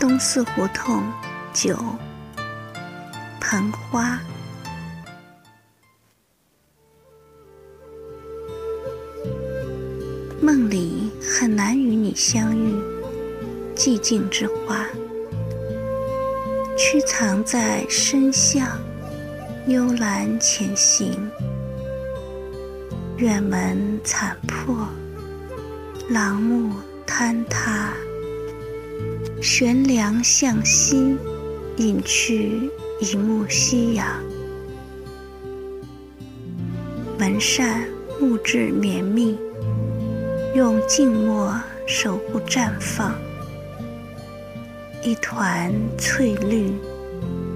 东四胡同九盆花。梦里很难与你相遇，寂静之花，屈藏在深巷幽兰前行。院门残破，廊木坍塌。悬梁向西，隐去一幕夕阳。门扇木质绵密，用静默守护绽放。一团翠绿，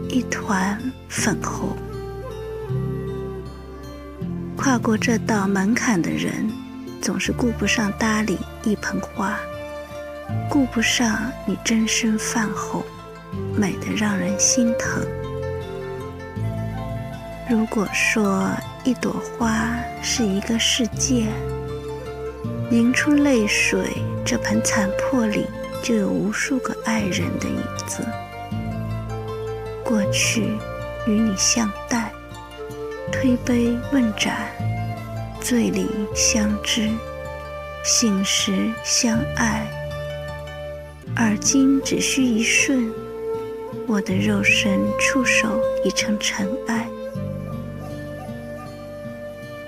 一团粉红。跨过这道门槛的人，总是顾不上搭理一盆花，顾不上你真身泛红，美得让人心疼。如果说一朵花是一个世界，凝出泪水，这盆残破里就有无数个爱人的影子。过去与你相待。推杯问盏，醉里相知，醒时相爱。而今只需一瞬，我的肉身触手已成尘埃。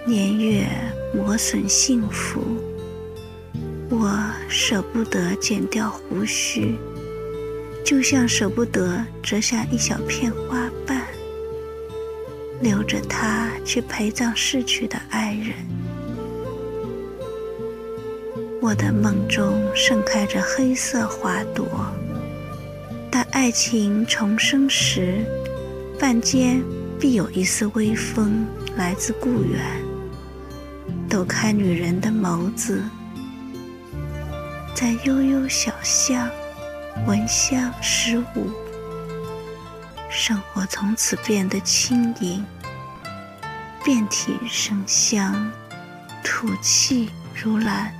年月磨损幸福，我舍不得剪掉胡须，就像舍不得折下一小片花瓣。留着它去陪葬逝去的爱人。我的梦中盛开着黑色花朵，待爱情重生时，半间必有一丝微风来自故园，抖开女人的眸子，在悠悠小巷闻香十五。生活从此变得轻盈，遍体生香，吐气如兰。